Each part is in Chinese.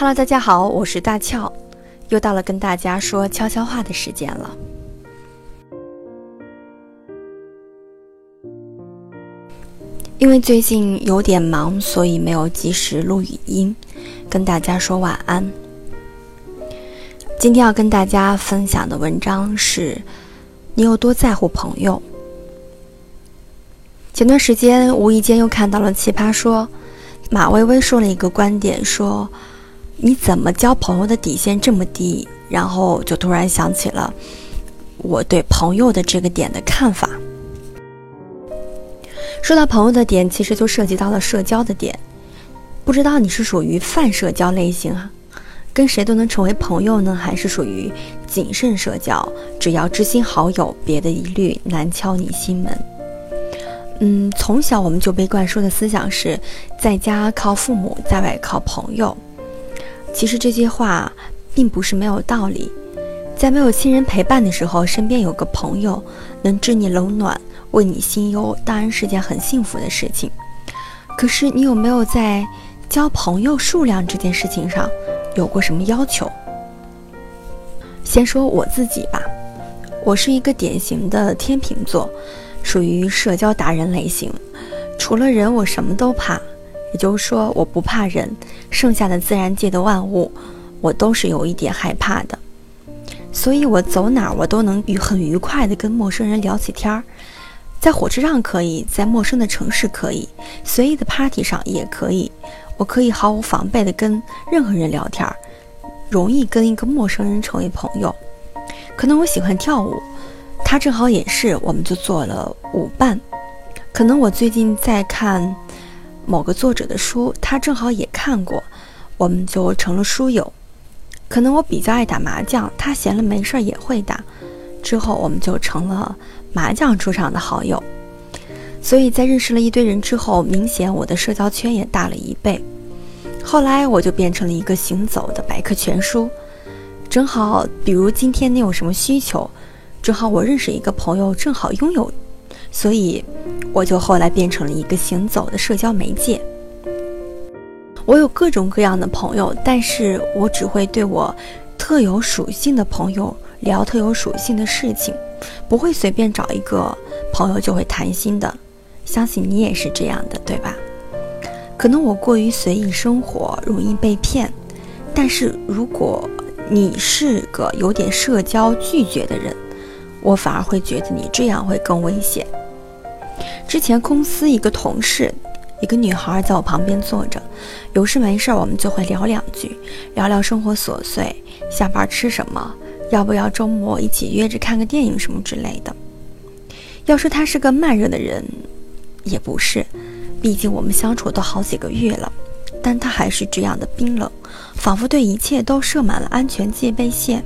Hello，大家好，我是大俏，又到了跟大家说悄悄话的时间了。因为最近有点忙，所以没有及时录语音，跟大家说晚安。今天要跟大家分享的文章是：你有多在乎朋友？前段时间无意间又看到了奇葩说，马薇薇说了一个观点，说你怎么交朋友的底线这么低？然后就突然想起了我对朋友的这个点的看法。说到朋友的点，其实就涉及到了社交的点。不知道你是属于泛社交类型啊，跟谁都能成为朋友呢，还是属于谨慎社交，只要知心好友，别的一律难敲你心门。嗯，从小我们就被灌输的思想是，在家靠父母，在外靠朋友。其实这些话并不是没有道理。在没有亲人陪伴的时候，身边有个朋友能知你冷暖，为你心忧，当然是件很幸福的事情。可是你有没有在交朋友数量这件事情上有过什么要求？先说我自己吧，我是一个典型的天秤座。属于社交达人类型，除了人我什么都怕，也就是说我不怕人，剩下的自然界的万物我都是有一点害怕的，所以我走哪儿我都能愉很愉快的跟陌生人聊起天儿，在火车上可以，在陌生的城市可以，随意的 party 上也可以，我可以毫无防备的跟任何人聊天儿，容易跟一个陌生人成为朋友，可能我喜欢跳舞。他正好也是，我们就做了舞伴。可能我最近在看某个作者的书，他正好也看过，我们就成了书友。可能我比较爱打麻将，他闲了没事儿也会打，之后我们就成了麻将桌上的好友。所以在认识了一堆人之后，明显我的社交圈也大了一倍。后来我就变成了一个行走的百科全书。正好，比如今天你有什么需求？正好我认识一个朋友，正好拥有，所以我就后来变成了一个行走的社交媒介。我有各种各样的朋友，但是我只会对我特有属性的朋友聊特有属性的事情，不会随便找一个朋友就会谈心的。相信你也是这样的，对吧？可能我过于随意生活，容易被骗，但是如果你是个有点社交拒绝的人。我反而会觉得你这样会更危险。之前公司一个同事，一个女孩在我旁边坐着，有事没事我们就会聊两句，聊聊生活琐碎，下班吃什么，要不要周末一起约着看个电影什么之类的。要说她是个慢热的人，也不是，毕竟我们相处都好几个月了，但她还是这样的冰冷，仿佛对一切都设满了安全戒备线。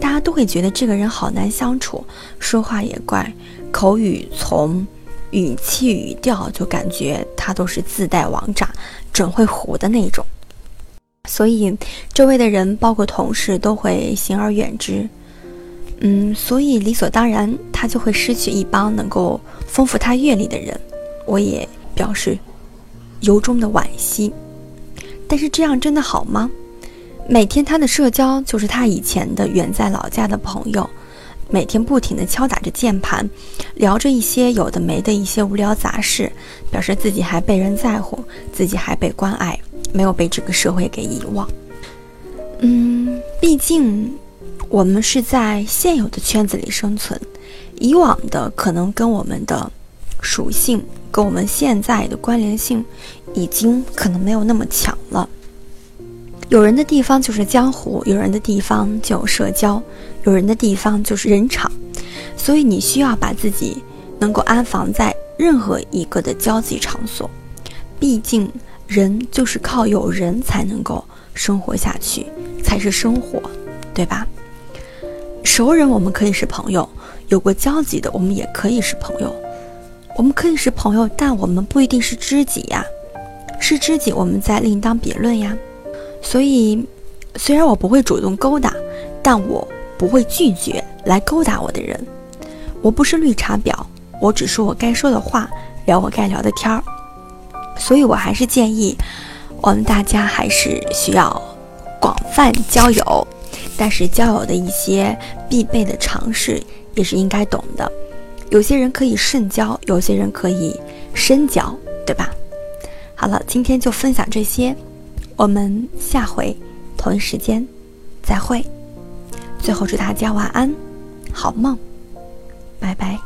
大家都会觉得这个人好难相处，说话也怪，口语从语气语调就感觉他都是自带王炸，准会糊的那种。所以周围的人，包括同事，都会行而远之。嗯，所以理所当然，他就会失去一帮能够丰富他阅历的人。我也表示由衷的惋惜。但是这样真的好吗？每天他的社交就是他以前的远在老家的朋友，每天不停地敲打着键盘，聊着一些有的没的一些无聊杂事，表示自己还被人在乎，自己还被关爱，没有被这个社会给遗忘。嗯，毕竟我们是在现有的圈子里生存，以往的可能跟我们的属性跟我们现在的关联性已经可能没有那么强了。有人的地方就是江湖，有人的地方就有社交，有人的地方就是人场，所以你需要把自己能够安放在任何一个的交际场所。毕竟人就是靠有人才能够生活下去，才是生活，对吧？熟人我们可以是朋友，有过交集的我们也可以是朋友，我们可以是朋友，但我们不一定是知己呀。是知己，我们再另当别论呀。所以，虽然我不会主动勾搭，但我不会拒绝来勾搭我的人。我不是绿茶婊，我只说我该说的话，聊我该聊的天儿。所以我还是建议，我们大家还是需要广泛交友，但是交友的一些必备的常识也是应该懂的。有些人可以慎交，有些人可以深交，对吧？好了，今天就分享这些，我们下回同一时间再会。最后祝大家晚安，好梦，拜拜。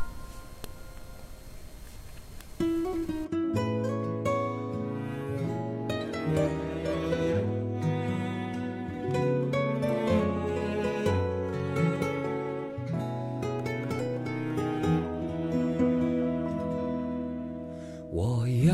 我要